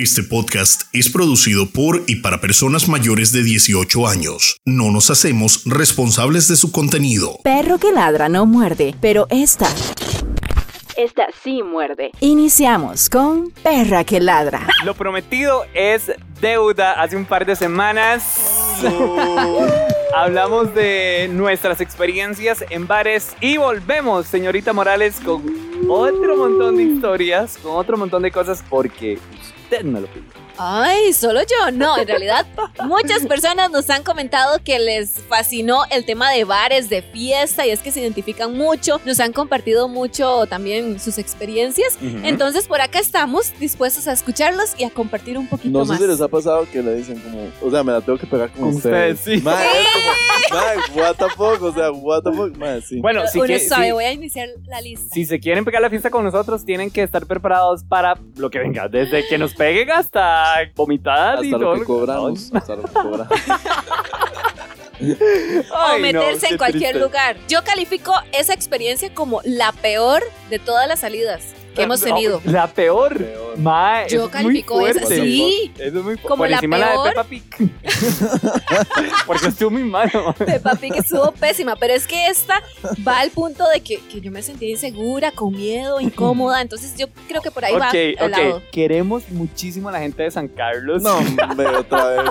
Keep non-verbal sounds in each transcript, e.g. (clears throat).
Este podcast es producido por y para personas mayores de 18 años. No nos hacemos responsables de su contenido. Perro que ladra no muerde, pero esta. Esta sí muerde. Iniciamos con Perra que ladra. Lo prometido es deuda. Hace un par de semanas (laughs) hablamos de nuestras experiencias en bares y volvemos, señorita Morales, con otro montón de historias, con otro montón de cosas porque usted me lo pidió. Ay, solo yo. No, en realidad muchas personas nos han comentado que les fascinó el tema de bares, de fiesta, y es que se identifican mucho, nos han compartido mucho también sus experiencias. Entonces por acá estamos dispuestos a escucharlos y a compartir un poquito No más. sé si les ha pasado que le dicen como, o sea, me la tengo que pegar con, Con ustedes, sí. Mae, es como, what the fuck, o sea, what the fuck, sí. Bueno, si, Uno que- sabe, si- voy a iniciar la lista. si se quieren pegar la fiesta con nosotros, tienen que estar preparados para lo que venga, desde que nos peguen hasta vomitadas y hasta todo lo que cobramos, hasta lo que cobramos. (laughs) o Ay, no, meterse qué en cualquier triste. lugar. Yo califico esa experiencia como la peor de todas las salidas que hemos tenido. La peor. Peor. Yo muy califico esa, sí. Eso es muy Como Por la encima la de peor. Peppa Pig. (laughs) Porque estuvo muy malo. Peppa Pig estuvo pésima, pero es que esta va al punto de que, que yo me sentía insegura, con miedo, incómoda, entonces yo creo que por ahí va Ok, al lado. ok. Queremos muchísimo a la gente de San Carlos. No, hombre, otra vez.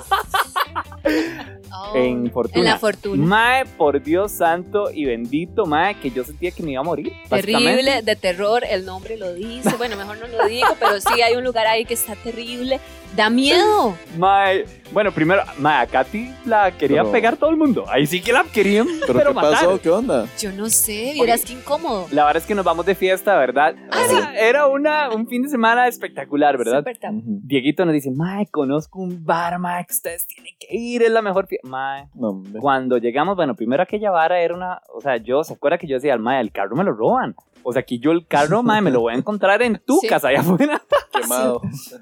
(laughs) Oh, En Fortuna. En la fortuna. Mae, por Dios santo y bendito, mae, que yo sentía que me iba a morir. Terrible, de terror, el nombre lo dice. Bueno, mejor no lo digo, pero sí hay un lugar ahí que está terrible. Da miedo. Mae, bueno, primero, mae, a Katy la quería Pero- pegar todo el mundo. Ahí sí que la querían, ¿Pero, pero, qué matar. pasó? ¿Qué onda? Yo no sé, vieras qué incómodo. La verdad es que nos vamos de fiesta, ¿verdad? Ah, Era- Era una, un fin de semana espectacular, ¿verdad? Súper Ujú. Dieguito nos dice, mae, conozco un bar, mae, que ustedes tienen que ir, es la mejor fiesta. Mae, No, hombre. cuando llegamos, bueno, primero aquella vara era una, o sea, yo, ¿se acuerda que yo decía, mae, el carro me lo roban? O sea, que yo el carro, (laughs) mae, me lo voy a encontrar en tu Sí. casa allá afuera. (laughs) Quemado.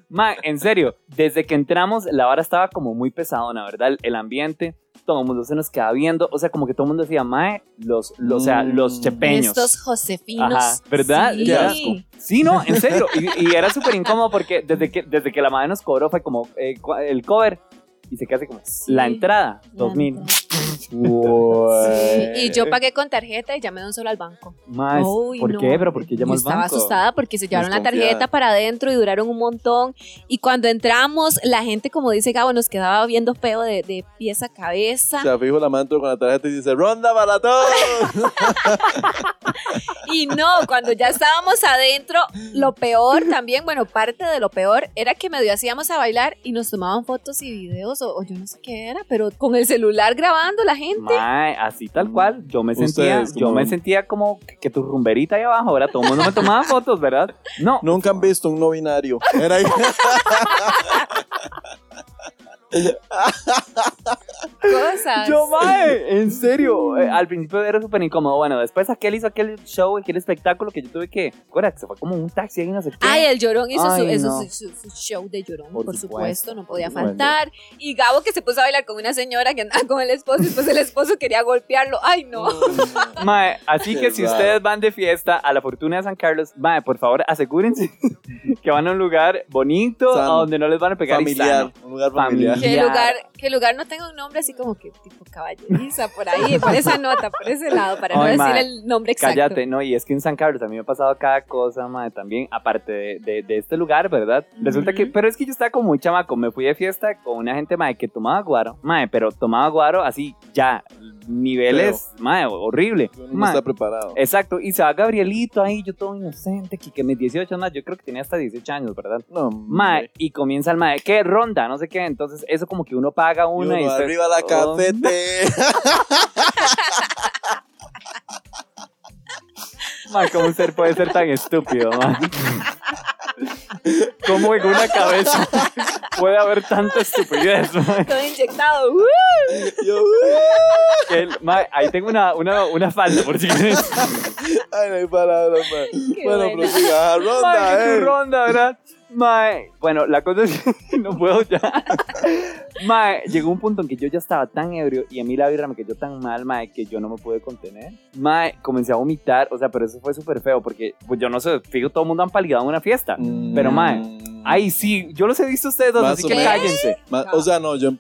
Mae, en serio, desde que entramos, la vara estaba como muy pesadona, ¿verdad? El, el ambiente, todo el mundo se nos quedaba viendo, o sea, como que todo el mundo decía, mae, los, los, o sea, Mm. los chepeños. Estos Josefinos. Ajá, ¿verdad? Sí. Qué asco. Sí, no, en serio. Y, y era súper incómodo porque desde que, desde que la madre nos cobró fue como eh, el cover y se casi como Sí. la entrada, La 2000. (laughs) Y yo pagué con tarjeta y llamé de un solo al banco. Más, Uy, ¿Por no. qué? ¿Pero por qué llamó al estaba banco? asustada porque se llevaron la tarjeta para adentro y duraron un montón. Y cuando entramos, la gente, como dice Gabo, nos quedaba viendo feo de, de pies a cabeza. O sea, fijo la mano con la tarjeta y dice, ronda para todos. (laughs) Y no, cuando ya estábamos adentro, lo peor también, bueno, parte de lo peor era que medio hacíamos a bailar y nos tomaban fotos y videos o, o yo no sé qué era, pero con el celular grabando la gente. Mae, así tal cual. Yo me sentía, Ustedes, yo como- me sentía como que, que tu rumberita ahí abajo, ¿verdad? Todo el mundo me tomaba fotos, ¿verdad? No. Nunca han visto un no binario. Era ahí. (laughs) Cosas. Yo, mae, en serio, eh, al principio era súper incómodo. Bueno, después aquel hizo aquel show, aquel espectáculo que yo tuve que, acuérdate, se fue como un taxi ahí, no sé qué. Ay, el llorón hizo su, Ay, eso, no. su, su- su show de llorón, Por por, supuesto, supuesto, no podía por supuesto. faltar. Y Gabo que se puso a bailar con una señora que andaba con el esposo, y después el esposo quería golpearlo. Ay, no. Mae, así Qué que si raro. ustedes van de fiesta a la Fortuna de San Carlos, mae, por favor, asegúrense (laughs) que van a un lugar bonito, a donde no les van a pegar y familiar. sano. Un lugar familiar. Familiar. Que el lugar, que el lugar no tenga un nombre así como que tipo caballeriza, por ahí, por esa nota, por ese lado, para no decir el nombre exacto. Cállate, no, y es que en San Carlos a mí me ha pasado cada cosa, mae, también, aparte de, de- de este lugar, ¿verdad? Resulta que, pero es que yo estaba como muy chamaco, me fui de fiesta con una gente, mae, que tomaba guaro, mae, pero tomaba guaro así, ya, niveles, mae, horrible. No está preparado. Exacto, y se va Gabrielito ahí, yo todo inocente, que, que mis 18 años, yo creo que tenía hasta 18 años, ¿verdad? No, Mae, y comienza el mae, ¿qué ronda? No sé qué, entonces eso como que uno paga Y una uno, y, arriba la Oh, cafete. (laughs) mae, ¿cómo un ser puede ser tan estúpido, mae? (laughs) ¿Cómo en una cabeza (laughs) puede haber tanta estupidez, mae? Todo inyectado. ¡uh! Yo, Que el- mae, ahí tengo una, una, una falda, por si quieres. ay, no hay palabras, man. Qué Bueno, bueno. prosiga. Ronda, tu eh. ronda, ¿verdad? Mae, bueno, la cosa es que (laughs) no puedo ya. Mae, llegó un punto en que yo ya estaba tan ebrio y a mí la birra me cayó tan mal, mae, que yo no me pude contener. Mae, comencé a vomitar, o sea, pero eso fue súper feo porque, pues yo no sé, fijo, todo el mundo han palidado en una fiesta. Pero, mae, Ay, sí, yo los he visto ustedes dos, Más así que cállense. Ma- o sea, no, yo.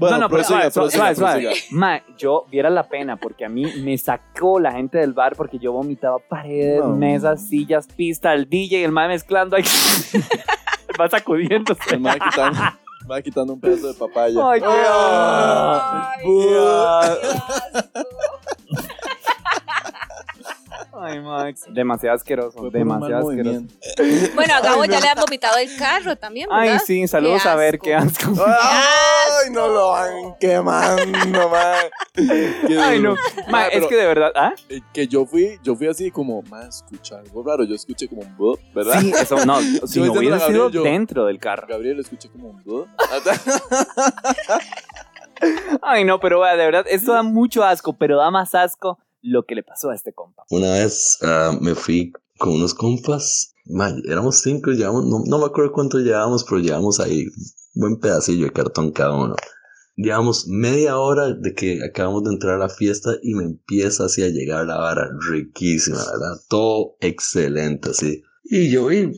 Bueno, no, no, pero prosiga, suave, suave, prosiga, suave, prosiga. Ma, yo viera la pena porque a mí me sacó la gente del bar porque yo vomitaba paredes, No. mesas, sillas, pista, el DJ, el mae mezclando ahí. (laughs) Va sacudiéndose. El mae quitando, el mae quitando un pedazo de papaya. Ay, qué Ah. asco. Ay, Max. (laughs) Demasiado asqueroso. Demasiado asqueroso. Bueno, (laughs) a Gabo ya le han vomitado el carro también, Ay, ¿verdad? sí, saludos a ver asco. qué asco. Ay, no lo van quemando. Qué Ay, no. Ma, Mae, es que de verdad, ¿ah? eh, que yo fui, yo fui así como, más escuchar algo raro. Yo escuché como un bud, ¿verdad? Sí, eso no. (laughs) Si Yo no hubiera sido dentro del carro. Gabriel escuché como un bud. Ay, no, pero vea, de verdad, esto da mucho asco, pero da más asco lo que le pasó a este compa. Una vez ah, me fui con unos compas, ma, éramos cinco, llevamos, no, no me acuerdo cuánto llevábamos, pero llevamos ahí un buen pedacillo de cartón cada uno. Llevamos media hora de que acabamos de entrar a la fiesta y me empieza así a llegar la vara riquísima, ¿verdad? Todo excelente, así. Y yo vi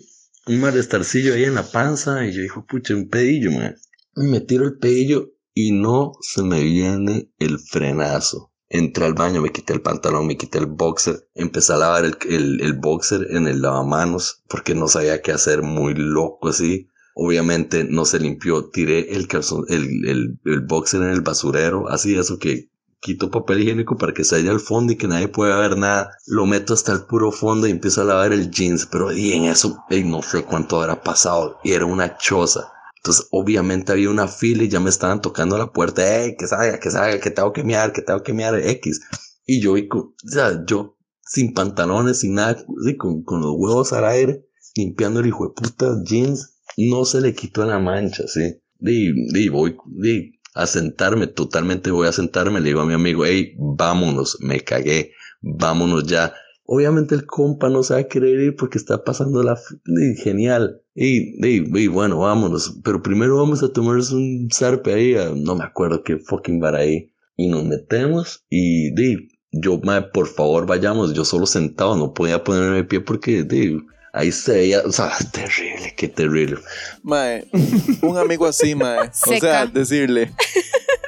un malestarcillo ahí en la panza y yo dijo, pucha, un pedillo, man. Me tiro el pedillo y no se me viene el frenazo. Entré al baño, me quité el pantalón, me quité el boxer, empecé a lavar el, el, el boxer en el lavamanos porque no sabía qué hacer, muy loco así. Obviamente no se limpió, tiré el calzón, el, el, el boxer en el basurero, así eso que quito papel higiénico para que se haya al fondo y que nadie pueda ver nada. Lo meto hasta el puro fondo y empiezo a lavar el jeans, pero y en eso, ey, no sé cuánto habrá pasado y era una choza. Entonces, obviamente había una fila y ya me estaban tocando la puerta. ¡Ey, que salga, que salga, que tengo que mear, que tengo que mear X! Y yo, o sea, yo sin pantalones, sin nada, con, con los huevos al aire, limpiando el hijo de puta jeans, no se le quitó la mancha, ¿sí? Y, y voy y a sentarme, totalmente voy a sentarme, le digo a mi amigo, hey, vámonos, me cagué, vámonos ya. Obviamente el compa no se va a querer ir porque está pasando la... f- y genial. Y, y, y bueno, vámonos. Pero primero vamos a tomarnos un zarpe ahí. a- no me acuerdo qué fucking bar ahí. Y nos metemos y di, yo, mae, por favor, vayamos. Yo solo sentado, no podía ponerme de pie porque di, ahí se veía, o sea, (laughs) terrible, qué terrible. Mae, un amigo así, mae. (laughs) O sea, decirle.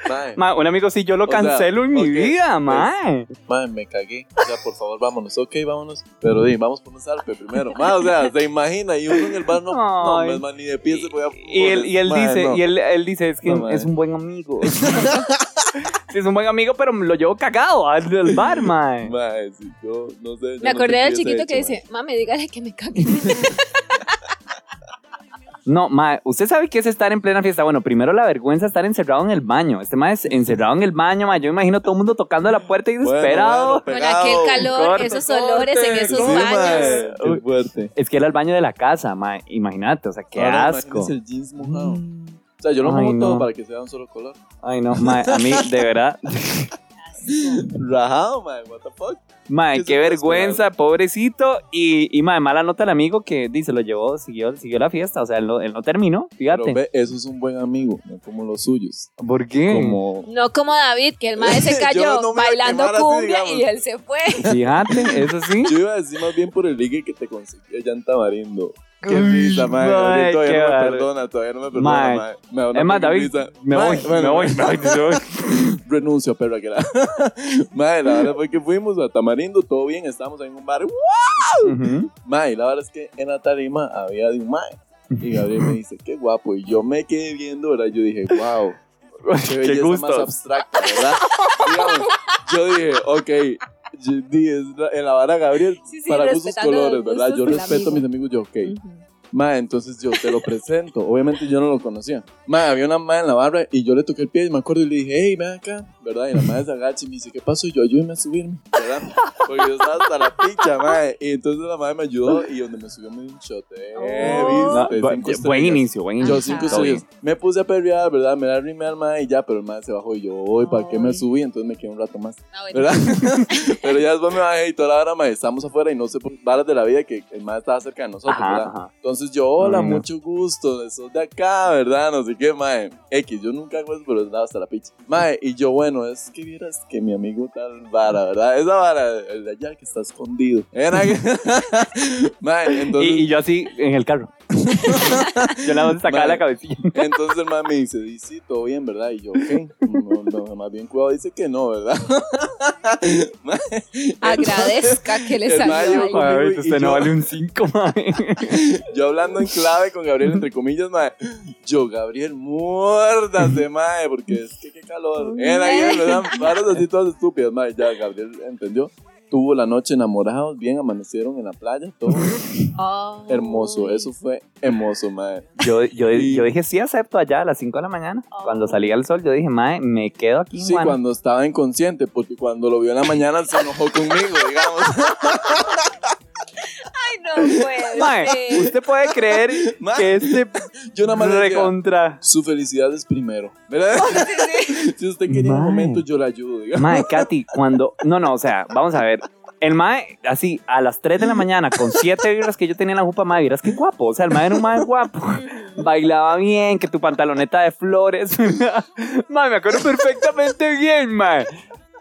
Mae, Ma, un amigo, si yo lo O sea, cancelo en mi ok, vida, pues, mae. mae, me cagué. O sea, por favor, vámonos. Ok, vámonos. Pero di, vamos por un zarpe primero. Mae, o sea, se imagina. Y uno en el bar no, no, Ay. es más, ni de pie se podía Y él, y él Mae, dice, no. y él, él dice, es que No, mae. es un buen amigo. (laughs) sí, es un buen amigo, pero lo llevo cagado al del bar, mae. Mae, si yo no sé. yo Me no acordé del chiquito hubiese que hecho, dice, mami, dígale que me cague. (laughs) No, mae, usted sabe qué es estar en plena fiesta. Bueno, primero la vergüenza estar encerrado en el baño. Este mae es encerrado en el baño, mae. Yo me imagino todo el mundo tocando la puerta y Bueno, desesperado. Con aquel calor, corte, esos olores en esos Sí, baños. mae, qué Uy. fuerte. Es que era el baño de la casa, mae. Imagínate, o sea, qué Ahora, asco. imagínese el jeans mojado. O sea, yo lo Ay, mojo todo para que sea un solo color. Ay, no, mae, a mí, de verdad. (laughs) Rajado, mae, what the fuck. Mae, ¿Qué vergüenza, pobrecito. Y, y mae, mala nota el amigo que dice, lo llevó, siguió, siguió la fiesta. O sea, él no, él no terminó, Pero fíjate. ve, eso es un buen amigo, no como los suyos. ¿Por qué? Como. No como David, que el mae se (laughs) cayó no bailando así, cumbia y él se fue. Fíjate, eso sí. Yo iba a decir más bien por el ligue que te conseguí allá en Tamarindo. Qué risa, Gabriel todavía no me perdona, todavía no me perdona, Es más, David, me voy, (laughs) me voy, me voy. Renuncio, perro, que la. (laughs) Mae, la verdad fue que fuimos a Tamarindo, todo bien, estábamos en un bar. Ujú. Mae, la verdad es que en la tarima había de un mae. Y Gabriel me dice, qué guapo. Y yo me quedé viendo, ¿verdad? Yo dije, wow. (laughs) Qué Qué belleza más gusto. abstracta, ¿verdad? Digamos, yo dije, ok. Es la- en la vara Gabriel, Sí, sí, para respetando colores, ¿verdad? Yo respeto a mis amigo. amigos, yo, ok. Ma, entonces yo te lo presento. Obviamente yo no lo conocía. Ma, había una ma en la barra y yo le toqué el pie y me acuerdo y le dije, hey, ven acá, ¿verdad? Y la madre se agacha y me dice, ¿qué pasó? Y yo, ayúdeme a subirme, ¿verdad? Porque yo estaba hasta la picha, ma. Y entonces la madre me ayudó y donde me subió me dio un shot. Eh, bu- Cinco buen estrellas. inicio, buen inicio. Yo cinco estrellas. Me puse a perrear, ¿verdad? Me la rimé al mae y ya, pero el mae se bajó y yo, voy, ¿para qué me subí? Entonces me quedé un rato más. Ah. ¿verdad? (laughs) Pero ya después me bajé y toda la hora, mae, estamos afuera y no sé por varas de la vida que el mae estaba cerca de nosotros, Ajá, ¿verdad? ajá. Entonces yo, hola, no. mucho gusto, sos de acá, ¿verdad? No sé qué, mae. X, yo nunca hago eso, pero estaba hasta la picha. Mae, y yo, bueno, es que vieras que mi amigo tal vara, ¿verdad? Esa vara, el de allá que está escondido. Era (laughs) que- (laughs) mae, entonces... Y, y yo así en el carro. Yo la voy a sacar Mae. la cabecilla. Entonces el mae me dice, dice, sí, todo bien, ¿verdad? Y yo, ok, no, no, más bien cuidado, dice que no, ¿verdad? (laughs) Mae, Agradezca que le salió y usted no yo- vale un 5, mae. (laughs) Yo hablando en clave con Gabriel, entre comillas, mae. Yo, Gabriel, muérdase, mae, porque es que qué calor. Era ahí, ¿verdad? Varas así todas estúpidas, mae. Ya, Gabriel entendió. Tuvo la noche enamorados, bien, amanecieron en la playa, todo (laughs) Oh. hermoso. Eso fue hermoso, mae. Yo, yo, Y- yo dije, sí, acepto allá a las 5 de la mañana. Oh. Cuando salía el sol, yo dije, mae, me quedo aquí, Sí, mano. cuando estaba inconsciente, porque cuando lo vio en la mañana se enojó conmigo, digamos. (laughs) No puede Mae, ser. usted puede creer Mae, que este Yo nada más le recontra... su felicidad es primero, ¿verdad? (laughs) si usted quería un Mae. momento, yo la ayudo, digamos. Mae, Katy, cuando... No, no, o sea, vamos a ver. El mae, así, a las 3 de la mañana, con 7 vibras que yo tenía en la jupa, mae, vieras qué guapo. O sea, el mae era un mae guapo. Bailaba bien, que tu pantaloneta de flores. (laughs) mae, me acuerdo perfectamente bien, mae.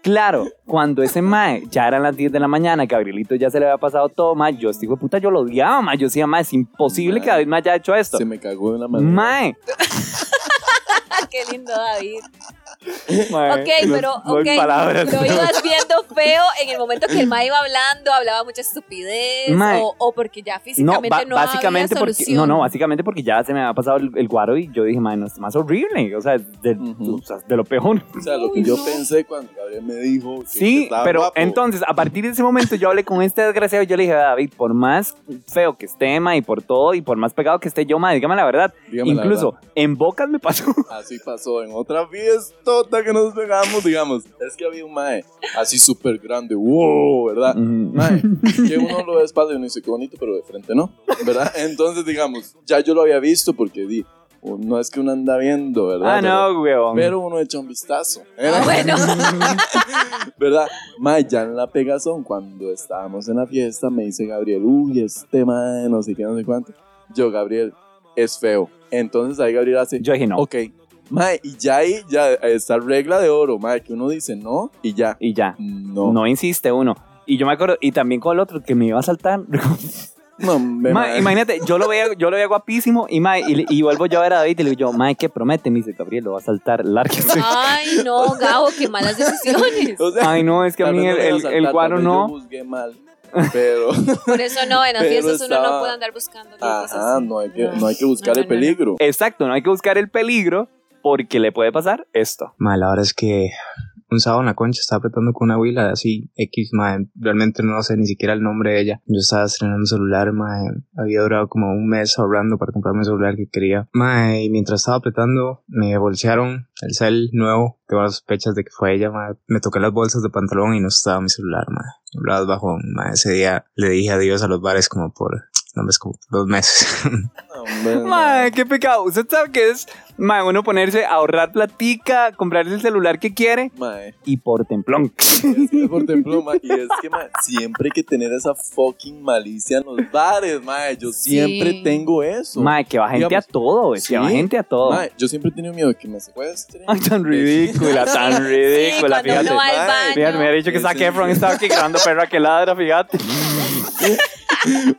Claro, cuando ese mae ya eran las 10 de la mañana, Gabrielito ya se le había pasado todo, mae, yo, este hijo de puta, yo lo odiaba, mae. Yo decía, mae, es imposible que. David me haya hecho esto. Se me cagó de una manera. Mae. (laughs) Qué lindo, David. Mae, Ok, no- pero, no palabras. lo (laughs) ibas viendo feo en el momento que el ma iba hablando, hablaba mucha estupidez, Mae. o, o porque ya No, físicamente ba- no, básicamente había porque solución. no, no, básicamente porque ya se me había pasado el, el guaro y yo dije, man, no es más horrible, o sea, de, Ujú. o sea, de lo peor. O sea, lo que yo pensé cuando Gabriel me dijo que Sí, estaba pero guapo. entonces a partir de ese momento yo hablé con este desgraciado y yo le dije, David, por más feo que esté, ma, y por todo, y por más pegado que esté yo, ma, dígame la verdad. Dígame la Incluso verdad. en bocas me pasó. Así pasó en otra fiestota que nos pegamos, digamos. Es que había un mae así súper grande, wow, ¿verdad? Mae, que uno lo ve de espalda y uno dice, qué bonito, pero de frente no, ¿verdad? Entonces, digamos, ya yo lo había visto porque di, no es que uno anda viendo, ¿verdad? ah, no, weón. Pero, pero uno echa un vistazo, Ah, bueno, (laughs) ¿verdad? Mae, ya en la pegazón, cuando estábamos en la fiesta, me dice Gabriel, uy, este mae, no sé qué, no sé cuánto. Yo, Gabriel, es feo. Entonces ahí Gabriel hace, yo dije no. Ok. Mae, y ya ahí ya está regla de oro, mae, que uno dice no y ya. Y ya. No. No. insiste uno. Y yo me acuerdo, y también con el otro que me iba a saltar. (laughs) No, me- Ma, mae. imagínate, yo lo veía, yo lo veía guapísimo y, ma, y, y vuelvo yo a ver a David y le digo yo, ma, ¿qué promete? Me dice, Gabriel, lo va a saltar, lárguese. (laughs) ay no, Gabo, qué malas decisiones. (laughs) O sea, Ay, no, es que a mí el, el, saltar, el vez no. Yo juzgué mal, pero Por eso no, en las fiestas uno no puede andar buscando ajá, no hay que no hay que buscar No, el no, no. peligro. Exacto, no hay que buscar el peligro porque le puede pasar esto. Mae, la verdad es que un sábado en la concha estaba apretando con una huila así X, mae, realmente no sé ni siquiera el nombre de ella. Yo estaba estrenando un celular, mae, había durado como un mes ahorrando para comprarme el celular que quería. Mae, y mientras estaba apretando, me bolsearon el cel nuevo, tengo las sospechas de que fue ella, mae. Me toqué las bolsas de pantalón y no estaba mi celular, mae. Brazos bajo, mae, ese día le dije adiós a los bares como por, no, es como por dos meses. (laughs) Mae, qué pecado. ¿Usted sabe qué es? Mae, uno ponerse a ahorrar platica, comprarse el celular que quiere Mae, y por templón. (laughs) es que por ejemplo, mae, y es que mae, siempre hay que tener esa fucking malicia en los bares, mae. Yo siempre Sí. tengo eso. Mae, que va gente Digamos, a todo, güey. Que va sí, gente a todo. Mae, yo siempre he tenido miedo de que me secuestren. Ay, tan ridícula, (laughs) tan Sí, ridícula, cuando fíjate. uno va al baño. Fíjate, me había dicho que Sí, Zac sí. Efron estaba aquí grabando perra que ladra, fíjate. (laughs)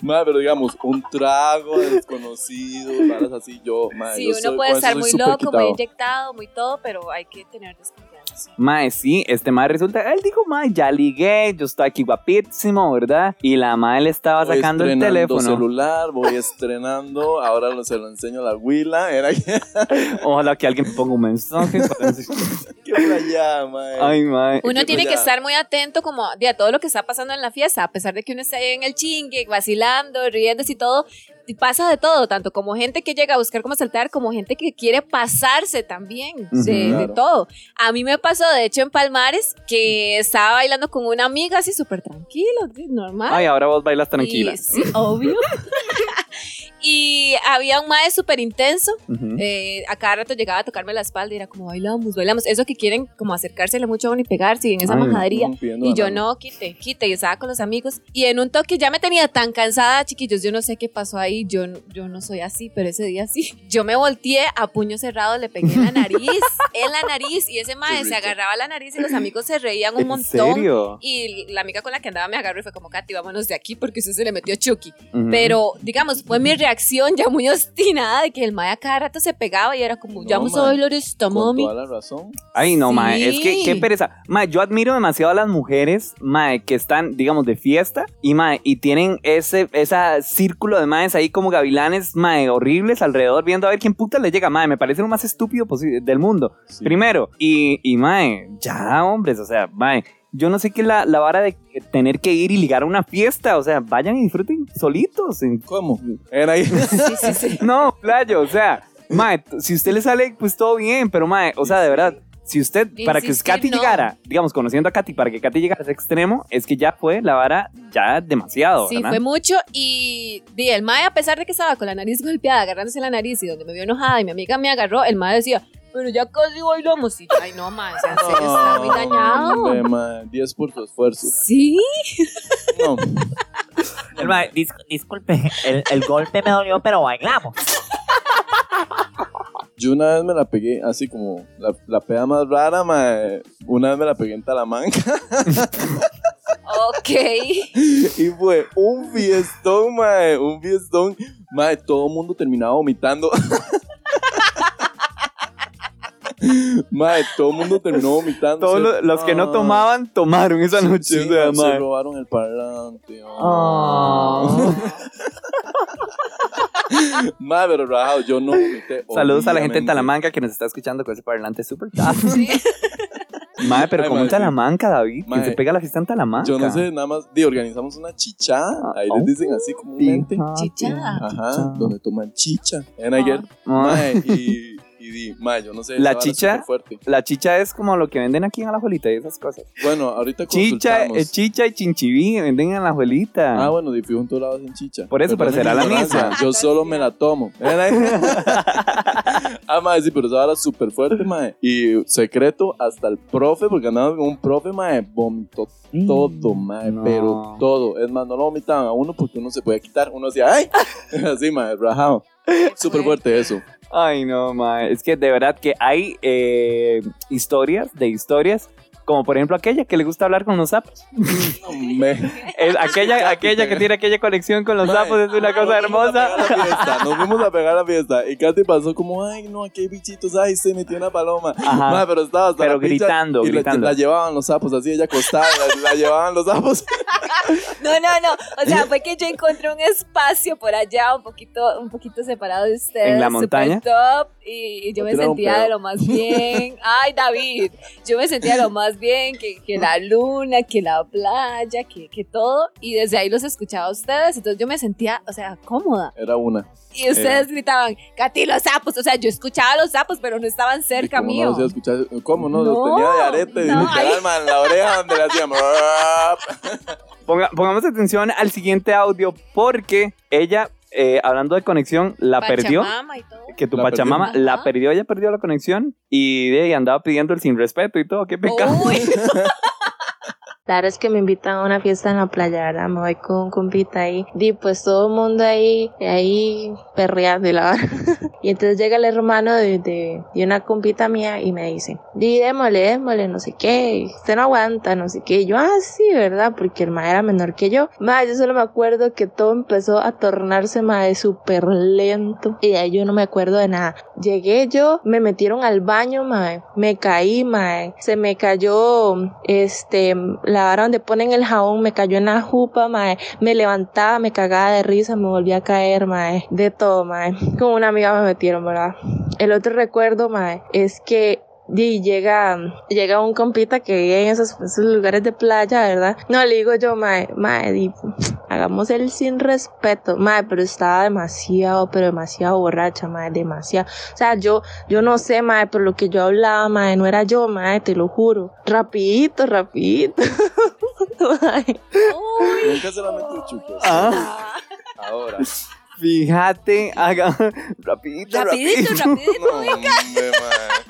Mae, pero digamos, un trago de desconocido, varas así, yo, mae, Sí, yo uno soy- puede estar muy loco, muy quitado. inyectado, muy todo, pero hay que tener desconfianza. Mae, sí, este mae resulta, él dijo, mae, ya ligué, yo estoy aquí guapísimo, ¿verdad? Y la mae le estaba Voy sacando el teléfono. celular, voy estrenando, ahora lo- se lo enseño a la huila, era que, (laughs) Ojalá que alguien me ponga un mensaje. por (laughs) allá, mae. Ay, mae. Uno tiene que ya- estar muy atento como de a todo lo que está pasando en la fiesta, a pesar de que uno esté ahí en el chingue, vacilando, riéndose y todo, pasa de todo, tanto como gente que llega a buscar cómo saltar, como gente que quiere pasarse también, de, de Claro. todo. A mí me pasó, de hecho, en Palmares, que estaba bailando con una amiga así súper tranquilo, normal. Ay, ahora vos bailas tranquila. Y- sí, obvio. (laughs) y había un mae súper intenso. Ujú. eh, a cada rato llegaba a tocarme la espalda y era como bailamos, bailamos. Eso que quieren como acercársele mucho a uno y pegarse y en esa Ay, majadería. Y yo no, quite, quite. Y estaba con los amigos. Y en un toque ya me tenía tan cansada, chiquillos. Yo no sé qué pasó ahí. Yo, yo no soy así, pero ese día sí. (laughs) Yo me volteé a puño cerrado, le pegué en la nariz. (laughs) en la nariz. Y ese mae se agarraba la nariz y los amigos se reían un ¿En montón. serio? Y la amiga con la que andaba me agarró y fue como, Katy, vámonos de aquí porque usted se le metió Chucky. Ujú. Pero, digamos, fue mi reacción reacción ya muy (laughs) obstinada de que el mae a cada rato se pegaba y era como, No, ya vamos a bailar esta, Con mami. toda la razón. Ay, no, mae, es que qué pereza. Mae, yo admiro demasiado a las mujeres, mae, que están, digamos, de fiesta y mae, y tienen ese esa círculo de maes ahí como gavilanes, mae, horribles alrededor viendo a ver quién puta le llega, mae, me parece lo más estúpido posible del mundo. Sí. Primero, y, y mae, ya, hombres, o sea, mae, yo no sé qué es la, la vara de tener que ir y ligar a una fiesta, o sea, vayan y disfruten solitos. en- ¿Cómo? Era ahí. Sí, sí, sí. (laughs) No, playo, o sea, mae, si usted le sale, pues todo bien, pero mae, o sea, de verdad, si usted, para que Katy no. llegara, digamos, conociendo a Katy, para que Katy llegara a ese extremo, es que ya fue la vara ya demasiado, Sí, ¿verdad? fue mucho y di, el mae, a pesar de que estaba con la nariz golpeada, agarrándose la nariz y donde me vio enojada y mi amiga me agarró, el mae decía, pero ya casi bailamos. Y ay, no, en serio, está muy dañado. Hombre, mae, 10 por tu esfuerzo. Sí. No. El mae, dis- disculpe, el, el golpe me dolió, pero bailamos. Yo una vez me la pegué, así como la, la peda más rara, mae. Una vez me la pegué en Talamanca Ok. (laughs) y fue un fiestón, mae. Un fiestón. Mae, todo el mundo terminaba vomitando. (laughs) mae, todo el mundo terminó vomitando. Todos lo- los que no tomaban, tomaron esa noche, Sí, o sea, mae, se robaron el parlante. Oh. (laughs) Mae, pero rajado, yo no vomité. Saludos a la gente en obviamente. Talamanca que nos está escuchando con ese parlante súper (laughs) top. (laughs) Mae, pero Ay, como en. Talamanca, David, que se pega la fiesta en Talamanca. Yo no sé, nada más, di, organizamos una chichada. Ahí Oh. les dicen así comúnmente. Chichada. Ajá, donde toman chicha. And I get, Ah. mae, y, y di, mae, yo no sé. La chicha- superfuerte. La chicha es como lo que venden aquí en la abuelita y esas cosas. Bueno, ahorita Chicha, eh, chicha y chinchiví venden en la abuelita. Ah, bueno, di fijo en todos lados en chicha. Por eso, pero será la misma. Yo solo me la tomo. (laughs) (laughs) Ah, mae, sí, pero esa vara súper fuerte, mae. Y secreto, hasta el profe, porque andamos con un profe, mae, vomitó todo, mae, no. pero todo. Es más, no lo vomitaban a uno porque uno se podía quitar. Uno decía, ¡ay! (laughs) Así, mae, rajado. (laughs) Súper fuerte eso. Ay, no, mae. Es que de verdad que hay eh, historias de historias. Como por ejemplo aquella que le gusta hablar con los sapos. Me- (laughs) Es aquella, (laughs) aquella que tiene aquella conexión con los sapos es una cosa Nos fuimos a hermosa. pegar a la fiesta, Nos (laughs) fuimos a pegar a la fiesta. Y Katy pasó como, ay, no, aquí hay bichitos. Ay, se metió una paloma. Ajá. Mae, pero estaba hasta Pero la gritando, y la- gritando. La, llevaban los sapos así, ella acostada, la, la llevaban los sapos. No, no, no. O sea, fue que yo encontré un espacio por allá, un poquito, un poquito separado de ustedes. ¿En la montaña? top, y, y yo No me sentía de lo más bien. Ay, David. Yo me sentía de lo más bien, que, que la luna, que la playa, que, que todo. Y desde ahí los escuchaba a ustedes. Entonces yo me sentía, o sea, cómoda. Era una. Y ustedes gritaban, Katy, los sapos. O sea, yo escuchaba los sapos, pero no estaban cerca Y mío. No los a ¿Cómo no? Los tenía de arete, no, literal, ay. man, en la oreja donde le hacían. (laughs) Ponga- pongamos atención al siguiente audio porque ella, eh, hablando de conexión, la perdió. Pachamama y todo. Que tu La Pachamama perdió. la perdió, ella perdió la conexión y de ahí andaba pidiendo el sin respeto y todo. Qué pecado. Uy. (laughs) Claro es que me invitan a una fiesta en la playa, ¿verdad? Me voy con un compita ahí. Y pues todo el mundo ahí, ahí perreando la. (laughs) Y entonces llega el hermano de, de, de una compita mía y me dice, di, démosle, démosle, no sé qué. Usted no aguanta, no sé qué. Y yo, ah, sí, ¿verdad? Porque el ma era menor que yo. Ma, yo solo me acuerdo que todo empezó a tornarse, ma, súper lento. Y de ahí yo no me acuerdo de nada. Llegué yo, me metieron al baño, ma, me caí, ma, se me cayó, este, la vara donde ponen el jabón, me cayó en la jupa, ma, me levantaba, me cagaba de risa, me volví a caer, ma, de todo, ma. Con una amiga me metieron, ¿verdad? El otro recuerdo, ma, es que y llega, llega un compita que vive en esos, esos lugares de playa, ¿verdad? No, le digo yo, mae, mae, di, hagamos el sin respeto, mae, pero estaba demasiado, pero demasiado borracha, mae, demasiado. O sea, yo, yo no sé, mae, pero lo que yo hablaba, mae, no era yo, mae, te lo juro. Rapidito, rapidito. (laughs) Mae. Uy. Nunca. Ah, Ahora. fíjate, haga rapidito, Rapidito, rapidito. rapidito. No, hombre, mae.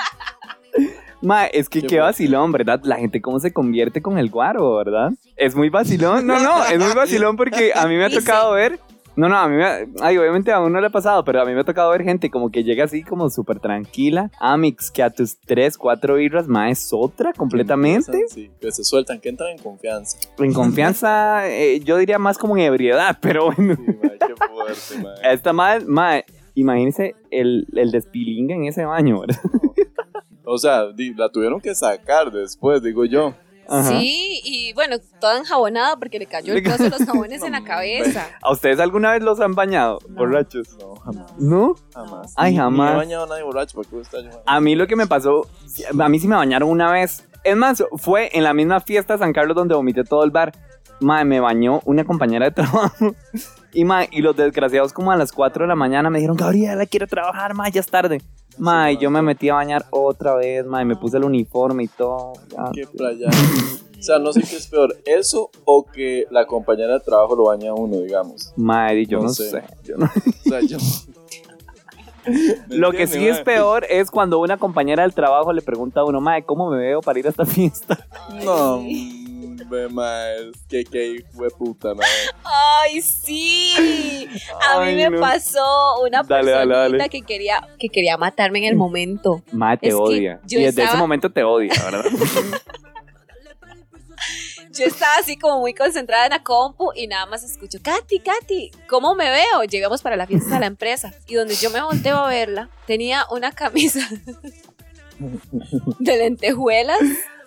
Ma, es que Qué vacilón, ¿verdad? La gente cómo se convierte con el guaro, ¿verdad? Es muy vacilón. No, no, es muy vacilón porque a mí me ha tocado ver No, no, a mí me, ay, obviamente a uno le ha pasado, pero a mí me ha tocado ver gente como que llega así como súper tranquila. Amix, que a tus 3, 4 birras, más es otra completamente. Sí, que se sueltan, que entran en confianza. En confianza, eh, yo diría más como en ebriedad, (laughs) pero bueno. Sí, mae, qué fuerte. Esta madre, madre, imagínense el, el despilinga en ese baño, ¿verdad? O sea, la tuvieron que sacar después, digo yo. Ajá. Sí, y bueno, toda enjabonada porque le cayó el (laughs) trozo de los jabones en la cabeza. ¿A ustedes alguna vez los han bañado, borrachos? No, jamás. ¿No? Jamás. Ay, jamás. Ni he bañado a nadie borracho, ¿para qué está? A mí lo que me pasó, a mí sí me bañaron una vez. Es más, fue en la misma fiesta San Carlos donde vomité todo el bar. Mae, me bañó una compañera de trabajo. (laughs) Y, mae, y los desgraciados como a las 4 de la mañana me dijeron, Gabriela, quiero trabajar, mae, ya es tarde. Mae, y yo me metí a bañar otra vez, mae, me puse el uniforme y todo. ya. Qué playa. O sea, no sé qué es peor, eso o que la compañera de trabajo lo baña a uno, digamos. Y yo No no, sé. sé. yo no- O sea, yo. (laughs) ¿Me Lo que sí es peor es cuando una compañera del trabajo le pregunta a uno, mae, ¿cómo me veo para ir a esta fiesta? No, hombre, mae, que que fue puta, mae. Ay, sí. A mí Ay, me no. pasó una Dale, dale, personita dale. que quería que quería matarme en el momento. Mae, te Es odia. yo Y desde ese momento te odia, ¿verdad? (laughs) Yo estaba así como muy concentrada en la compu y nada más escucho, Katy, Katy, ¿cómo me veo? Llegamos para la fiesta de la empresa y donde yo me volteo a verla, tenía una camisa (laughs) de lentejuelas,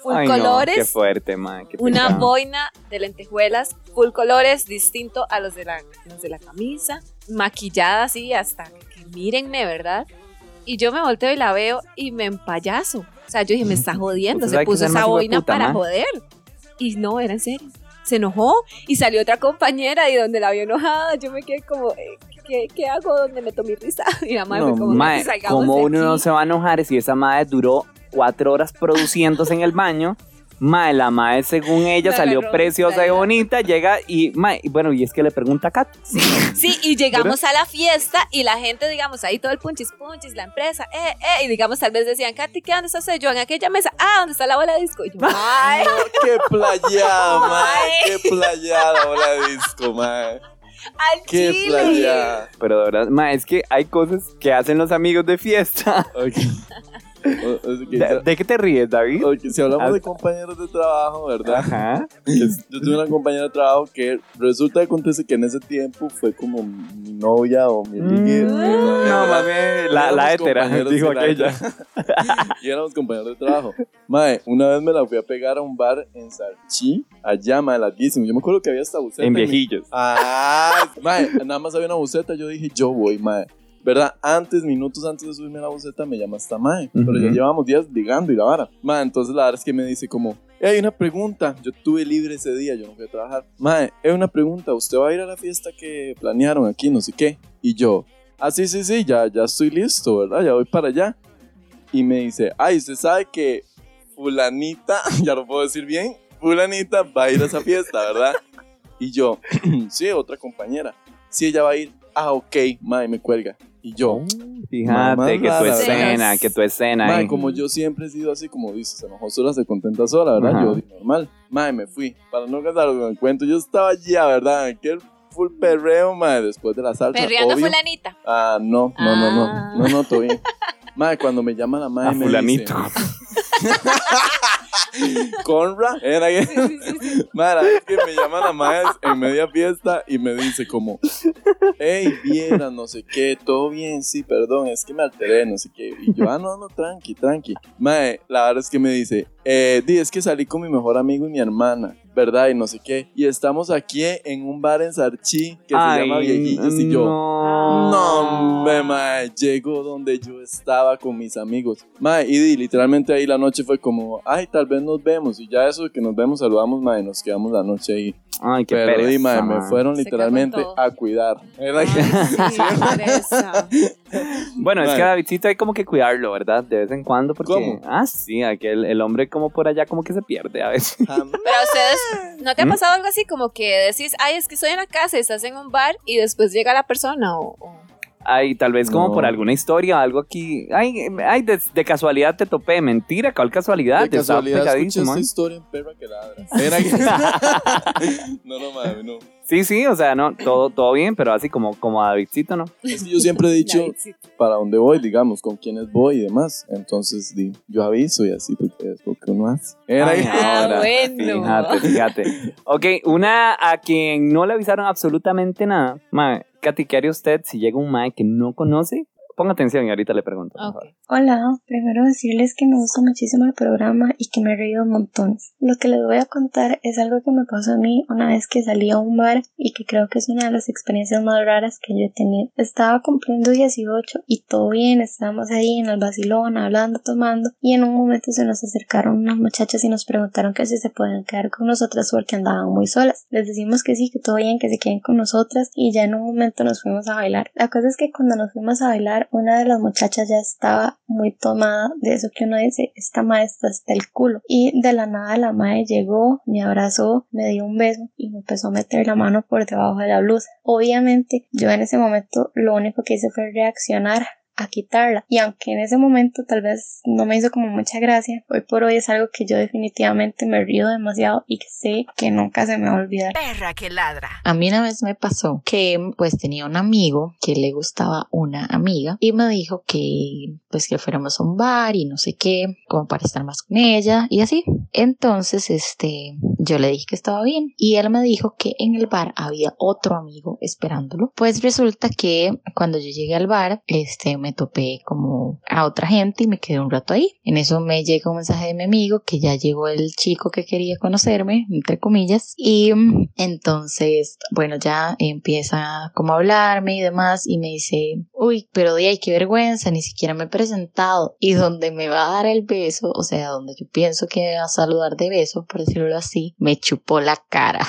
full Ay, no, qué colores, fuerte, mae. qué una boina de lentejuelas, full colores, distinto a los de la, los de la camisa, maquillada así hasta que mírenme, ¿verdad? Y yo me volteo y la veo y me empayazo. O sea, yo dije, me está (laughs) jodiendo, se puso esa boina puta, para ma. joder. Y no, era en serio. Se enojó y salió otra compañera y donde la vio enojada, yo me quedé como, eh, ¿qué, qué hago donde me tomé risa? Y la madre No, como, Mae, ¿cómo uno no aquí. se va a enojar si esa madre duró cuatro horas produciéndose en el baño? Mae, la madre, según ella, La salió preciosa la y bonita, llega y, mae, bueno, y es que le pregunta a Kat. Sí, y llegamos a la fiesta y la gente, digamos, ahí todo el punchis punchis, la empresa, eh, eh, y digamos, tal vez decían, Katy, ¿qué dónde estás? Yo en aquella mesa, ah, ¿dónde está la bola de disco? Y yo, ay, (laughs) No, qué playada, (laughs) mae. Mae. Qué playada, bola de disco, mae. al Qué chile. playada. Pero de verdad, mae, es que hay cosas que hacen los amigos de fiesta. Ok. (laughs) ¿De, qué te ríes, David? ok, si hablamos Ah. de compañeros de trabajo, ¿verdad? Ajá. Yo tuve una compañera de trabajo que resulta que acontece que en ese tiempo fue como mi novia o mi ligue. Mm, no, mami, la, la hétera, dijo aquella. (laughs) y éramos compañeros de trabajo. Mae, una vez me la fui a pegar a un bar en Sarchi, allá, mae, larguísimo. Yo me acuerdo que había hasta buceta. En mi- viejillos. Ah, mae, nada más había una buceta. Yo dije, yo voy, mae. ¿Verdad? Antes, minutos antes de subirme a la buceta, me llama esta mae. Pero ya llevamos días ligando y la vara. Mae, entonces la verdad es que me dice como, "Eh, hay una pregunta. Yo tuve libre ese día, yo no fui a trabajar. Mae, es una pregunta. ¿Usted va a ir a la fiesta que planearon aquí, no sé qué? Y yo, ah, sí, sí, sí, ya, ya estoy listo, ¿verdad? Ya voy para allá. Y me dice, ay, usted sabe que fulanita, (laughs) ya lo puedo decir bien, fulanita va a ir a esa fiesta, ¿verdad? Y yo, (clears throat) sí, otra compañera. Sí, ella va a ir. Ah, ok, mae, me cuelga. Y yo, Fíjate Mamá que tu escena, que tu escena. mae, ahí. como yo siempre he sido así, como dices, se enojó sola, se contenta sola, ¿verdad? Ajá. Yo, di, normal. Mae, me fui. Para no gastar con el cuento, yo estaba allá, ¿verdad? Aquel full perreo, mae, después de la salsa. Perreando obvio. fulanita. Ah, no, no, no, no. Ah. No, no, todo bien. (laughs) Mae, cuando me llama la madre A me fulanito. dice, (laughs) Conra, era que... Mara, es que me llama la madre en media fiesta y me dice como, hey, viera, no sé qué, todo bien, sí, perdón, es que me alteré, no sé qué. Y yo, ah, no, no, tranqui, tranqui. Mae, la verdad es que me dice, eh, di, es que salí con mi mejor amigo y mi hermana, ¿verdad? Y no sé qué. Y estamos aquí en un bar en Sarchi que se llama Viejillos y yo... No, No, hombre, mae, llego donde yo estaba con mis amigos. Mae, y literalmente ahí la noche fue como, ay, tal vez nos vemos. Y ya eso de que nos vemos, saludamos, mae, nos quedamos la noche ahí. Ay, qué Pero di, pereza, mae, me fueron literalmente a cuidar. Era que- Ay, sí. (laughs) Bueno, es que a Davidcito hay como que cuidarlo, ¿verdad? De vez en cuando, porque... ¿Cómo? Ah, sí, aquel, el hombre como por allá como que se pierde a veces. (laughs) Pero a ustedes, ¿no te ha ¿Mm? pasado algo así como que decís, ay, es que estoy en la casa y estás en un bar y después llega la persona o... o- Ay, tal vez como No. por alguna historia, algo aquí. Ay, ay de, de casualidad te topé. Mentira, ¿cuál casualidad? De Estaba casualidad escuché esta ¿eh? historia en perra que ladra. Era que- (laughs) (laughs) no, no, madre, no. Sí, sí, o sea, no, todo, todo bien, pero así como, como a Davidcito, ¿no? Es que yo siempre he dicho para dónde voy, digamos, con quiénes voy y demás. Entonces, di, yo aviso y así, porque es lo que uno hace. Era Ay, Ah, ahora, bueno. Fíjate, fíjate. Ok, una a quien no le avisaron absolutamente nada. Mae, Katy, ¿qué haría usted si llega un mae que no conoce? Ponga atención y ahorita le pregunto. por favor. Ok. Hola, primero decirles que me gusta muchísimo el programa y que me he reído montones. Lo que les voy a contar es algo que me pasó a mí una vez que salí a un bar y que creo que es una de las experiencias más raras que yo he tenido. Estaba cumpliendo 18 y todo bien, estábamos ahí en el vacilón hablando, tomando y en un momento se nos acercaron unas muchachas y nos preguntaron que si se pueden quedar con nosotras porque andaban muy solas. Les decimos que sí, que todo bien, que se queden con nosotras y ya en un momento nos fuimos a bailar. La cosa es que cuando nos fuimos a bailar una de las muchachas ya estaba muy tomada de eso que uno dice, esta maestra está el culo. Y de la nada la madre llegó, me abrazó, me dio un beso y me empezó a meter la mano por debajo de la blusa. Obviamente yo en ese momento lo único que hice fue reaccionar a quitarla. Y aunque en ese momento tal vez no me hizo como mucha gracia, hoy por hoy es algo que yo definitivamente me río demasiado y que sé que nunca se me va a olvidar. Perra que ladra. A mí una vez me pasó que pues tenía un amigo que le gustaba una amiga y me dijo que pues que fuéramos a un bar y no sé qué, como para estar más con ella y así. Entonces este yo le dije que estaba bien y él me dijo que en el bar había otro amigo esperándolo. Pues resulta que cuando yo llegué al bar este me topé como a otra gente y me quedé un rato ahí. En eso me llega un mensaje de mi amigo que ya llegó el chico que quería conocerme, entre comillas, y mm, entonces, bueno, ya empieza como a hablarme y demás y me dice, uy, pero de ahí qué vergüenza, ni siquiera me he presentado. Y donde me va a dar el beso, o sea, donde yo pienso que me va a saludar de beso, por decirlo así, me chupó la cara.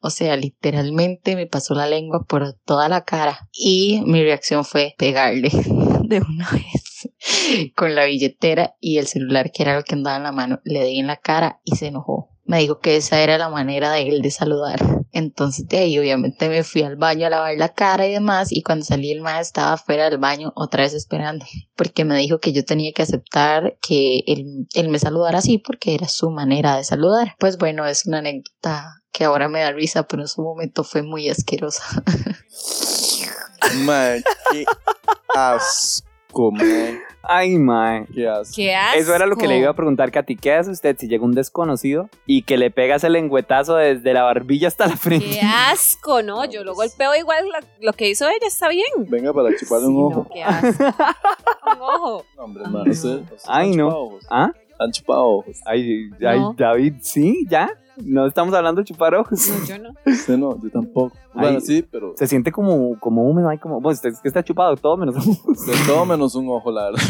O sea, literalmente me pasó la lengua por toda la cara y mi reacción fue pegarle (laughs) de una vez con la billetera y el celular que era lo que andaba en la mano. Le di en la cara y se enojó. Me dijo que esa era la manera de él de saludar. Entonces de ahí obviamente me fui al baño a lavar la cara y demás y cuando salí el maestro estaba fuera del baño otra vez esperando porque me dijo que yo tenía que aceptar que él, él me saludara así porque era su manera de saludar. Pues bueno, es una anécdota que ahora me da risa, pero en su momento fue muy asquerosa. Mae, qué asco, mae. Ay, mae. Qué asco. Qué asco. Eso era lo que le iba a preguntar, Katy. ¿Qué hace usted si llega un desconocido y que le pegas el lengüetazo desde la barbilla hasta la frente? Qué asco, ¿no? Yo lo golpeo igual la- lo que hizo ella, está bien. Venga para chuparle un Sí, ojo. no, qué asco. Un ojo. (laughs) No, hombre, usted Ay, no. ¿Ah? Han chupado ojos. Ay, ay, No. David, sí, ya. No estamos hablando de chupar ojos. No, yo no. (laughs) Usted no, yo tampoco. Bueno, sí, pero Se siente como, como húmedo, hay como. Pues es que está chupado todo menos de todo menos un ojo, la verdad.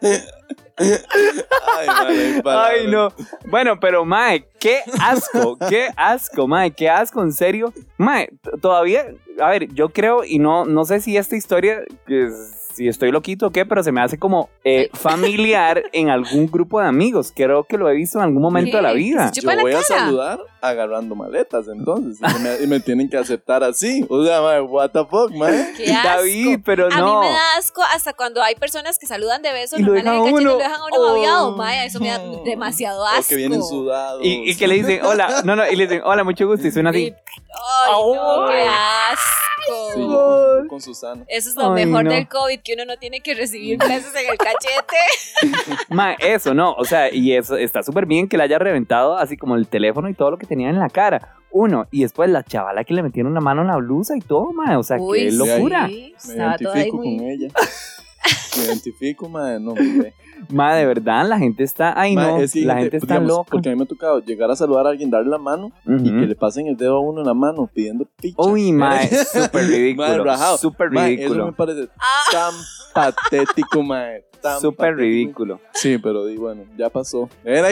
(laughs) Ay, mae, Ay, no. Bueno, pero, Mae, qué asco, qué asco, Mae, qué asco, en serio. Mae, todavía, a ver, yo creo, y no, no sé si esta historia, que si estoy loquito o qué, pero se me hace como eh, familiar en algún grupo de amigos. Creo que lo he visto en algún momento de la vida. Yo voy a saludar agarrando maletas, entonces. Y me, y me tienen que aceptar así. O sea, mae, what the fuck, mae. Qué asco. David, pero A no. mí me da asco hasta cuando hay personas que saludan de beso Y lo dejan uno. lo dejan a uno Oh. babeado. Maya, eso me da (laughs) demasiado asco. O que vienen sudados. Y, y que le dicen, hola, no, no, y le dicen, hola, mucho gusto, y suena así. (laughs) Ay, no, qué asco. Sí, yo con, Susana. Eso es lo Ay, mejor no. del COVID, que uno no tiene que recibir besos en el cachete. (laughs) Ma, eso, no, o sea, y eso está súper bien que le haya reventado así como el teléfono y todo lo que tenía en la cara. Uno, y después la chavala que le metieron una mano en la blusa y todo, ma, o sea, Uy, qué sí, locura. Me Estaba todo ahí identifico muy... con ella. (laughs) Me identifico, mae. No, hombre. Ma, de verdad, la gente está, ay Mae, no, es que, la gente está digamos, loca. Porque a mí me ha tocado llegar a saludar a alguien, darle la mano y que le pasen el dedo a uno en la mano pidiendo picha. Uy, ma, (laughs) súper Mae, ridículo, rajado. súper Mae, Eso ridículo, me parece (laughs) Ah. tan patético, mae. tan súper ridículo. Sí, pero di, bueno, ya pasó. Era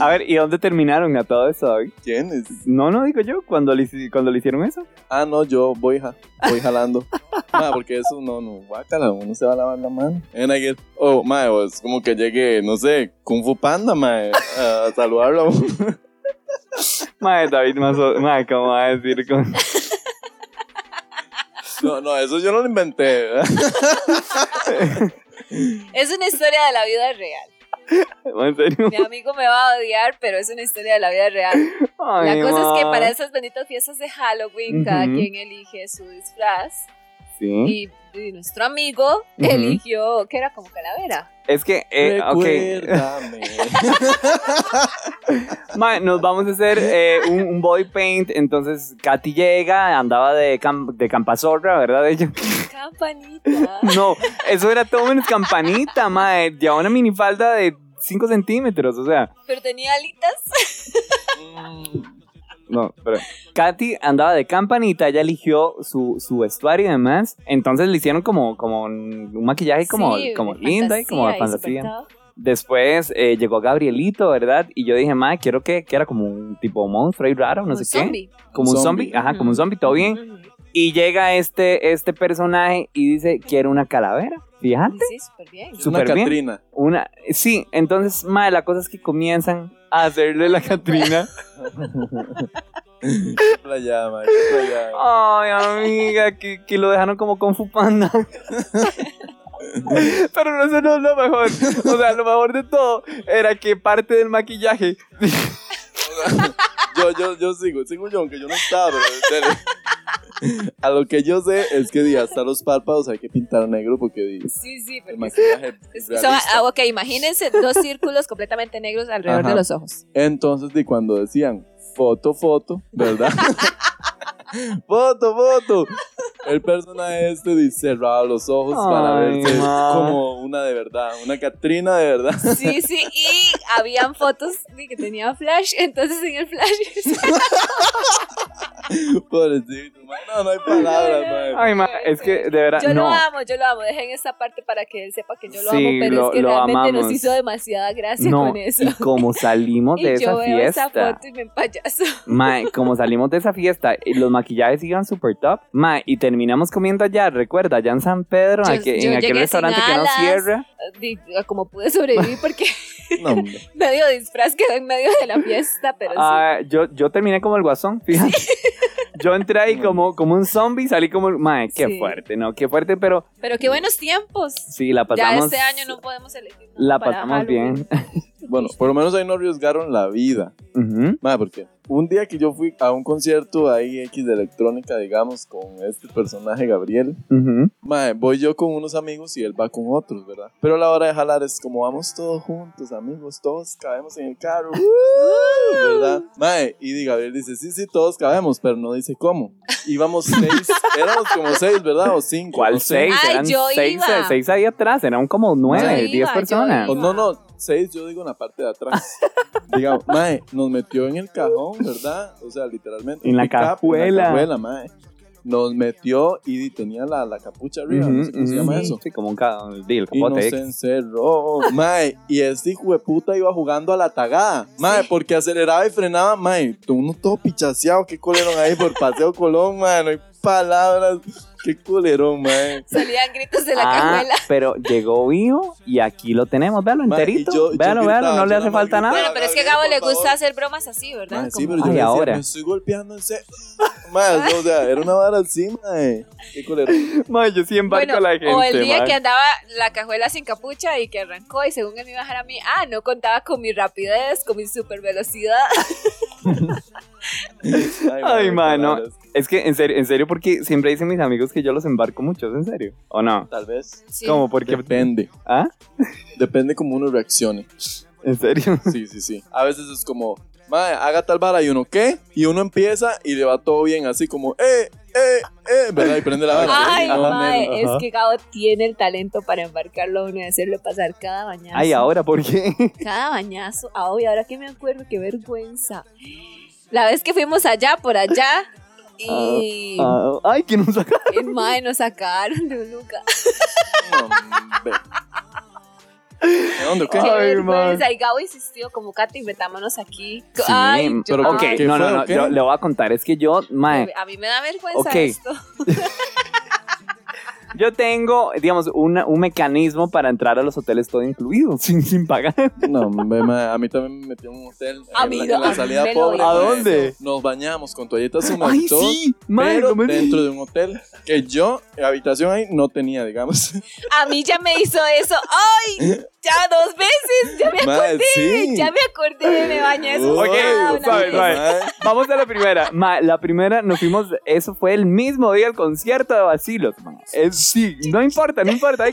A ver, ¿y dónde terminaron a todo eso, David? ¿Quién es? No, no, digo yo, cuando le, cuando le hicieron eso. Ah, no, yo voy, ja, voy jalando. Ma, porque eso no, no, guácala, uno se va a lavar la mano. And I get, oh, ma, es como que llegue, no sé, Kung Fu Panda, ma, a saludarlo. Ma, David, más, ma, ¿cómo va a decir? con- No, no, eso yo no lo inventé. Es una historia de la vida real. Ma, (laughs) ¿En serio? Mi amigo me va a odiar, pero es una historia de la vida real. Ay, la cosa es que ma. para esas benditas fiestas de Halloween, cada Ujú. quien elige su disfraz. Sí. Y, y nuestro amigo eligió, que era como calavera. Es que, eh, ok. Recuérdame. (laughs) Ma, nos vamos a hacer eh, un, un body paint. Entonces, Katy llega, andaba de, cam- de campazorra, ¿verdad? Ella. Campanita. (laughs) No, eso era todo menos campanita, mae. Llevaba una minifalda de 5 centímetros, o sea. Pero tenía alitas. No, pero. Katy andaba de campanita, ella eligió su, su vestuario y demás. Entonces le hicieron como, como un maquillaje como, Sí, como linda y como de fantasía Después eh, llegó Gabrielito, ¿verdad? Y yo dije, mae, quiero que, que era como un tipo monstruo ahí raro, no Como sé qué. Como un zombie. ajá, como un zombie, todo bien. Y llega este, este personaje y dice, quiero una calavera. Fíjate. Sí, súper bien. Es una bien. Catrina. Una, sí, entonces, madre, la cosa es que comienzan a hacerle la Catrina. Playa, (laughs) ma, qué playa. Ay, amiga, que, que lo dejaron como con Fupanda. (laughs) Pero no, eso no es lo mejor. O sea, lo mejor de todo era que parte del maquillaje. (laughs) Yo, yo, yo sigo, sigo yo, aunque yo no estaba, pero. A lo que yo sé es que hasta los párpados hay que pintar negro porque Sí, sí, el maquillaje es- realista. son- ah, ok, imagínense dos círculos completamente negros alrededor Ajá. de los ojos. Entonces, di, cuando decían foto, foto, ¿verdad? (laughs) foto, foto. El personaje este cerraba los ojos para Ay, verse ma. como una de verdad, una Catrina de verdad. Sí, sí, y habían fotos de que tenía flash, entonces en el flash (laughs) Pobrecito, no, no hay palabras, ma. Ay, ma, es que de verdad, Yo no. lo amo, yo lo amo. Dejen esta parte para que él sepa que yo lo Sí, amo, pero lo- es que lo realmente nos amamos. hizo demasiada gracia No, con eso. (laughs) y como salimos Y de yo esa veo esa fiesta. foto y me empayaso. Mae, (laughs) como salimos de esa fiesta, y los maquillajes iban super top. Mae, y terminamos comiendo allá, recuerda, allá en San Pedro, Yo- aquel- yo en aquel restaurante que no cierra. Como pude sobrevivir (laughs) porque No, hombre. medio disfraz quedó en medio de la fiesta, pero sí. Ah, yo, yo terminé como el guasón, fíjate. Yo entré ahí como, como un zombie, salí como. Mae, qué Sí. fuerte, ¿no? Qué fuerte, pero Pero qué buenos tiempos. sí, la Ya pasamos. este año no podemos elegir. La para pasamos Halloween. bien. Bueno, por lo menos ahí no arriesgaron la vida. Ujú. Ma, porque un día que yo fui a un concierto ahí X de electrónica, digamos, con este personaje Gabriel, Ujú. ma, voy yo con unos amigos y él va con otros, ¿verdad? Pero a la hora de jalar es como vamos todos juntos, amigos, todos cabemos en el carro, ¡uh! ¿verdad? Ma, y Gabriel dice, sí, sí, todos cabemos, pero no dice cómo. Íbamos seis, (laughs) éramos como seis, ¿verdad? O cinco. ¿Cuál seis? Ay, Eran yo seis, iba. seis ahí atrás, eran como nueve, Yo diez iba, yo personas. O no, no, seis, yo digo en la parte de atrás. (laughs) Digamos, mae, nos metió en el cajón, ¿verdad? O sea, literalmente. En la pick-up, En cajuela. la cajuela, mae. Nos metió y tenía la, la capucha arriba, no sé cómo se llama eso. Sí, como un ca- el Y nos capote. encerró, mae. Y este hijo de puta iba jugando a la tagada, mae, porque aceleraba y frenaba, mae. Uno todo pichaseado, qué colerón ahí por Paseo Colón, mae. No hay palabras. Qué colerón, mae. Salían gritos de la Ah, cajuela. (laughs) pero llegó vivo y aquí lo tenemos, véalo enterito. yo- yo véalo, véalo, gritaba, no le hace falta nada. Bueno, pero es que a Gabo le gusta favor. hacer bromas así, ¿verdad? Mae, sí, pero yo Ay, decía, ahora. me estoy golpeando en serio. Mae, o sea, era una vara así, mae. Qué colerón. Ma, yo sí embarco Bueno, a la gente. o el día ma. que andaba la cajuela sin capucha y que arrancó y según él me iba a dejar a mí, ah, no contaba con mi rapidez, con mi super velocidad. (laughs) Ay, mano. Es que, en serio, en serio, porque siempre dicen mis amigos que yo los embarco mucho, ¿es en serio? ¿O no? Tal vez. Sí. Como porque... Depende. ¿Ah? Depende cómo uno reaccione. ¿En serio? Sí, sí, sí. A veces es como, haga tal vara y uno, ¿qué? Y uno empieza y le va todo bien, así como, eh, eh, eh, ¿verdad? Y prende la vara. Ay, mae, ajá. es que Gabo tiene el talento para embarcarlo a uno y hacerle pasar cada bañazo. Ay, ahora, ¿por qué? (laughs) Cada bañazo. Ah, y ahora que me acuerdo, qué vergüenza. La vez que fuimos allá, por allá, y Ah, ay, que nos saca. el mae nos sacaron de un lugar. (laughs) No, hombre. ¿De dónde qué? Ay, vergüenza. Y Gabo insistió, como Katy, metámonos aquí. Sí, Ay, yo- pero ok, ¿qué no, no, no, o qué? yo le voy a contar, es que yo, mae, a mí me da vergüenza Ok. esto. (laughs) yo tengo, digamos, una- un mecanismo para entrar a los hoteles todo incluido, (laughs) sin, sin pagar. No, a mí también me metió en un hotel. A en, mí la, en salida me pobre. ¿A dónde? Nos bañamos con toallitas húmedas Ay, y todo. sí, madre, pero dentro de un hotel que yo, habitación ahí, no tenía, digamos. A mí ya me hizo eso. ¡Ay! (laughs) Ya dos veces. Ya me acordé. sí. Ya me acordé. Me bañé eso. Ok, suave, suave. Vamos a la primera. Ma, la primera nos fuimos, eso fue el mismo día del concierto de Basilos. ma. Es, sí, no importa, no importa.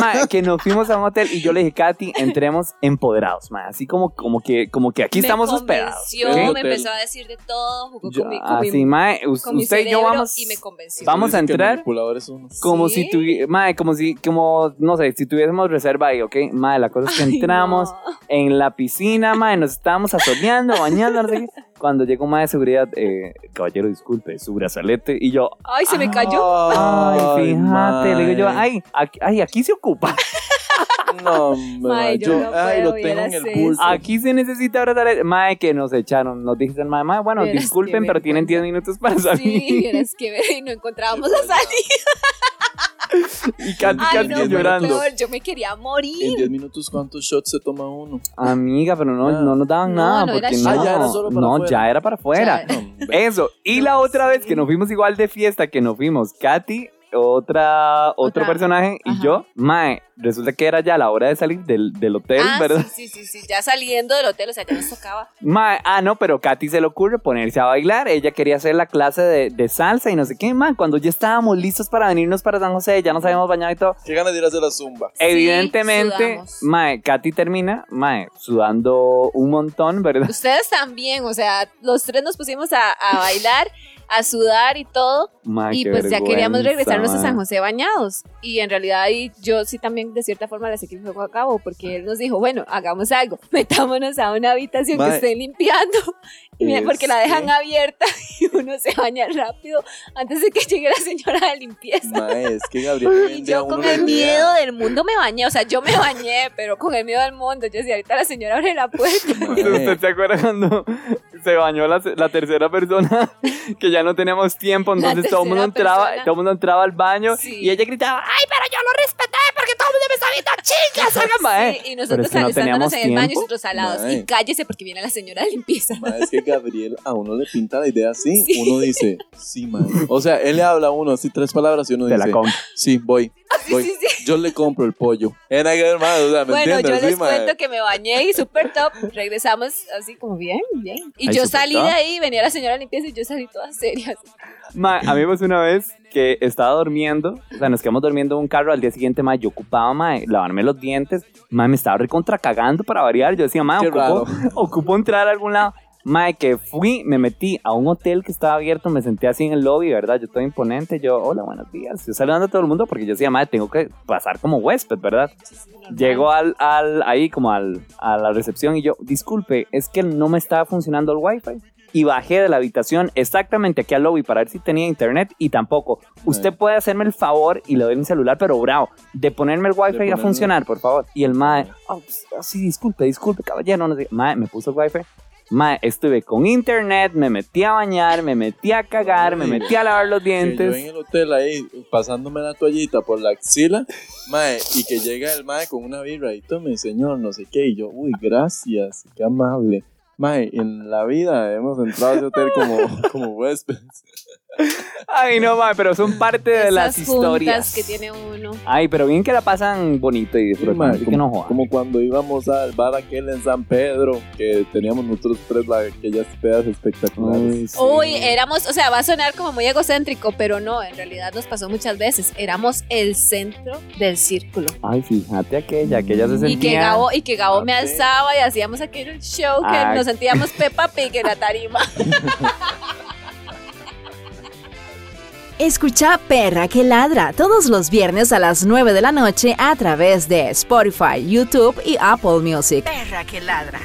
Ma, que nos fuimos a un hotel y yo le dije, Katy, entremos empoderados, ma. Así como, como, que, como que aquí Me estamos hospedados. convenció, ¿ok? Me empezó a decir de todo. Jugó Yo- con mi, con mi- así, ma, con mi usted y yo vamos, y me convenció. vamos a entrar como ¿Sí? si tuviéramos, ma, como si, como, no sé, si tuviésemos reserva ahí, ¿ok? Ma, la cosa es que Ay, entramos no. en la piscina, ma, nos estábamos asoleando, bañando, no sé qué. Cuando llegó un ma de seguridad, eh, caballero, disculpe, su brazalete, y yo, Ay, se me cayó. Ay, fíjate, le digo yo, ay, aquí, ay, aquí se ocupa. (laughs) No, Mae, yo yo, no ay, puedo, lo tengo en el pulso. Aquí se necesita brazalete. Mae, que nos echaron, nos dijeron, mae, mae, bueno, disculpen, pero tienen 10 vergüenza. minutos para salir. Sí, vieras que ver y no encontrábamos la salida. (laughs) Y Katy Ay, casi no, llorando. peor, Yo me quería En morir. 10 minutos, ¿cuántos shots se toma uno? Amiga, pero no, Ah. no nos daban No, nada, no porque no, Ah, ya era solo para no, afuera. ya era para afuera. Eso. Y la otra vez que nos fuimos igual de fiesta que nos fuimos, Katy, otra, otro Otra. personaje y Ajá. yo, mae, resulta que era ya la hora de salir del, del hotel, ah, ¿verdad? sí, sí, sí, sí, ya saliendo del hotel, o sea, ya nos tocaba. Mae, ah, no, pero Katy se le ocurre ponerse a bailar. Ella quería hacer la clase de, de salsa y no sé qué, mae. Cuando ya estábamos listos para venirnos para San José, ya nos habíamos bañado y todo. Qué ganas de ir a hacer la zumba. Evidentemente, sudamos. mae, Katy termina, mae, sudando un montón, ¿verdad? Ustedes también, o sea, los tres nos pusimos a, a bailar, a sudar y todo. Y pues ya queríamos regresarnos a. San José bañados. Y en realidad ahí yo sí también de cierta forma le seguí el juego a cabo porque él nos dijo, bueno, hagamos algo, (laughs) metámonos a una habitación que estén limpiando. Y mira, porque la dejan que- abierta (laughs) y uno se baña rápido antes de que llegue la señora de limpieza. Es que (laughs) Gabriel Y yo con el miedo del mundo me bañé, o sea, yo me bañé, pero con el miedo del mundo. Yo decía, ahorita la señora abre la puerta. ¿Usted Mae, se acuerda cuando se bañó la, la tercera persona? (laughs) Que ya no teníamos tiempo, entonces todo el mundo entraba, persona. todo mundo entraba al baño Sí. y ella gritaba, ¡ay, pero yo lo respeté porque viendo chicas! salgan, mae". Sí, y Pero nosotros es que no teníamos en el baño y tiempo. nosotros salados. Mae. Y cállese porque viene la señora de limpieza. (laughs) mae, es que Gabriel a uno le pinta la idea así. Sí. Uno dice, sí, mae. O sea, él le habla a uno así tres palabras y uno Te dice, la compro. sí, voy. (laughs) voy. sí, sí. Yo le compro el pollo. Era que hermano, o sea, ¿me Bueno, yo entiendes? les Sí, mae. cuento que me bañé y súper top. Regresamos así como bien, bien. Y Ay, yo salí top. de ahí, venía la señora de limpieza y yo salí toda seria. así. Ma, a mí me pasó una vez que estaba durmiendo, o sea, nos quedamos durmiendo en un carro al día siguiente, ma, yo ocupaba, ma, lavarme los dientes, ma, me estaba recontra cagando para variar, yo decía, ma, ocupo, (laughs) ocupo entrar a algún lado. Ma, que fui, me metí a un hotel que estaba abierto, me senté así en el lobby, ¿verdad? Yo todo imponente, yo, hola, buenos días, yo saludando a todo el mundo porque yo decía, ma, tengo que pasar como huésped, ¿verdad? Llego al, al, ahí como al, a la recepción y yo, disculpe, es que no me estaba funcionando el wifi. Y bajé de la habitación exactamente aquí al lobby para ver si tenía internet y tampoco. Usted puede hacerme el favor y le doy mi celular, pero bravo, de ponerme el wifi a ponerme- funcionar, por favor. Y el mae, oh, pues, oh, sí, disculpe, disculpe, caballero. No sé. Mae, me puso el wifi. Mae, estuve con internet, me metí a bañar, me metí a cagar, me metí a lavar los Que yo dientes. en el hotel ahí, pasándome la toallita por la axila, mae, y que llega el mae con una birra y tome, señor, no sé qué, y yo, uy, gracias, qué amable. Mae, en la vida hemos entrado a ese hotel como, (laughs) como huéspedes. Ay, no, mae, pero son parte de las Esas historias. que tiene uno. Ay, pero bien que la pasan bonito y Sí, disfrutan, que como, no como cuando íbamos al bar aquel en San Pedro, que teníamos nosotros tres la, aquellas pedas espectaculares. Ay, sí. Uy, éramos, o sea, va a sonar como muy egocéntrico, pero no, en realidad nos pasó muchas veces. Éramos el centro del círculo. Ay, fíjate aquella, aquella se sentía... Y que Gabo, y que Gabo me Ah, sí. alzaba y hacíamos aquel show que Ah. nos sentíamos Peppa Pig en la tarima. (laughs) Escucha Perra que ladra todos los viernes a las 9 de la noche a través de Spotify, YouTube y Apple Music. Perra que ladra.